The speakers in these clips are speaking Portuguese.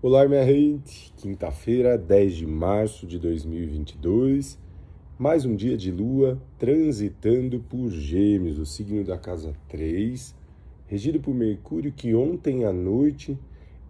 Olá, minha gente! Quinta-feira, 10 de março de 2022, mais um dia de lua transitando por Gêmeos, o signo da casa 3, regido por Mercúrio, que ontem à noite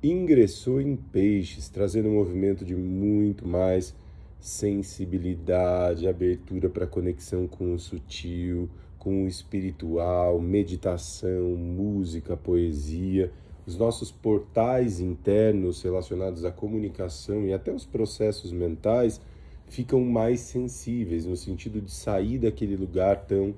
ingressou em Peixes, trazendo um movimento de muito mais sensibilidade, abertura para conexão com o sutil, com o espiritual, meditação, música, poesia os nossos portais internos relacionados à comunicação e até os processos mentais ficam mais sensíveis, no sentido de sair daquele lugar tão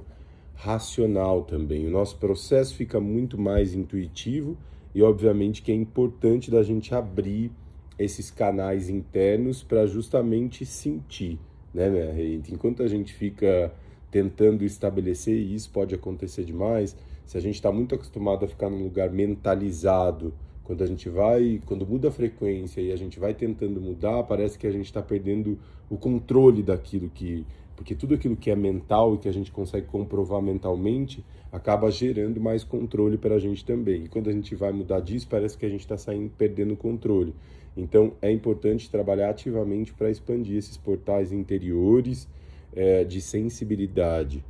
racional também. O nosso processo fica muito mais intuitivo e, obviamente, que é importante da gente abrir esses canais internos para justamente sentir, né, minha gente? Enquanto a gente fica tentando estabelecer, e isso pode acontecer demais, se a gente está muito acostumado a ficar num lugar mentalizado, quando a gente vai, quando muda a frequência e a gente vai tentando mudar, parece que a gente está perdendo o controle daquilo que. Porque tudo aquilo que é mental e que a gente consegue comprovar mentalmente acaba gerando mais controle para a gente também. E quando a gente vai mudar disso, parece que a gente está saindo perdendo o controle. Então é importante trabalhar ativamente para expandir esses portais interiores é, de sensibilidade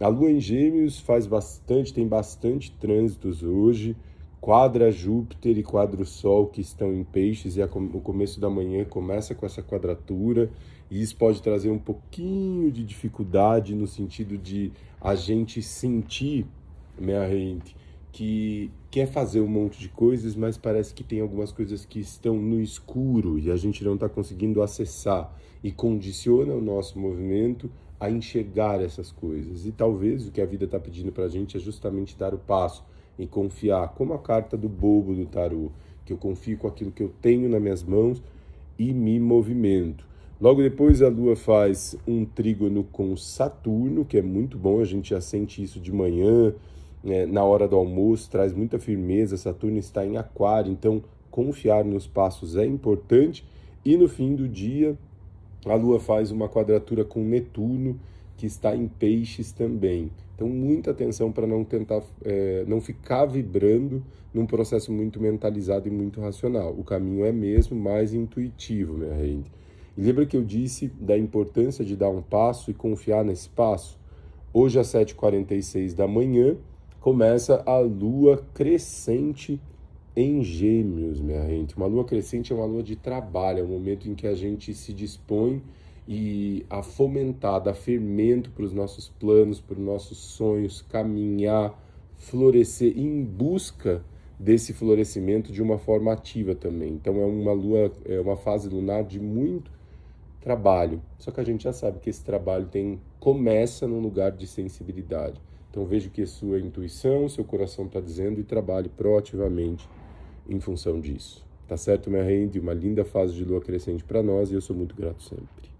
a Lua em Gêmeos faz bastante, tem bastante trânsitos hoje. Quadra Júpiter e quadra Sol que estão em peixes e a, o começo da manhã começa com essa quadratura e isso pode trazer um pouquinho de dificuldade no sentido de a gente sentir, minha gente, que quer fazer um monte de coisas, mas parece que tem algumas coisas que estão no escuro e a gente não está conseguindo acessar e condiciona o nosso movimento a enxergar essas coisas. E talvez o que a vida está pedindo para a gente é justamente dar o passo e confiar, como a carta do bobo do tarô, que eu confio com aquilo que eu tenho nas minhas mãos e me movimento. Logo depois a Lua faz um trígono com Saturno, que é muito bom, a gente já sente isso de manhã, né, na hora do almoço, traz muita firmeza. Saturno está em Aquário, então confiar nos passos é importante. E no fim do dia, a Lua faz uma quadratura com Netuno, que está em peixes também. Então, muita atenção para não tentar, é, não ficar vibrando num processo muito mentalizado e muito racional. O caminho é mesmo mais intuitivo, minha gente. E lembra que eu disse da importância de dar um passo e confiar nesse passo? Hoje, às 7h46 da manhã, começa a lua crescente em Gêmeos, minha gente. Uma lua crescente é uma lua de trabalho, é um momento em que a gente se dispõe e a fomentar, dar fermento para os nossos planos, para os nossos sonhos, caminhar, florescer em busca desse florescimento de uma forma ativa também. Então é uma lua, é uma fase lunar de muito trabalho. Só que a gente já sabe que esse trabalho tem começa num lugar de sensibilidade. Então veja o que a sua intuição, seu coração está dizendo e trabalhe proativamente em função disso. Tá certo, minha rende? Uma linda fase de lua crescente para nós e eu sou muito grato sempre.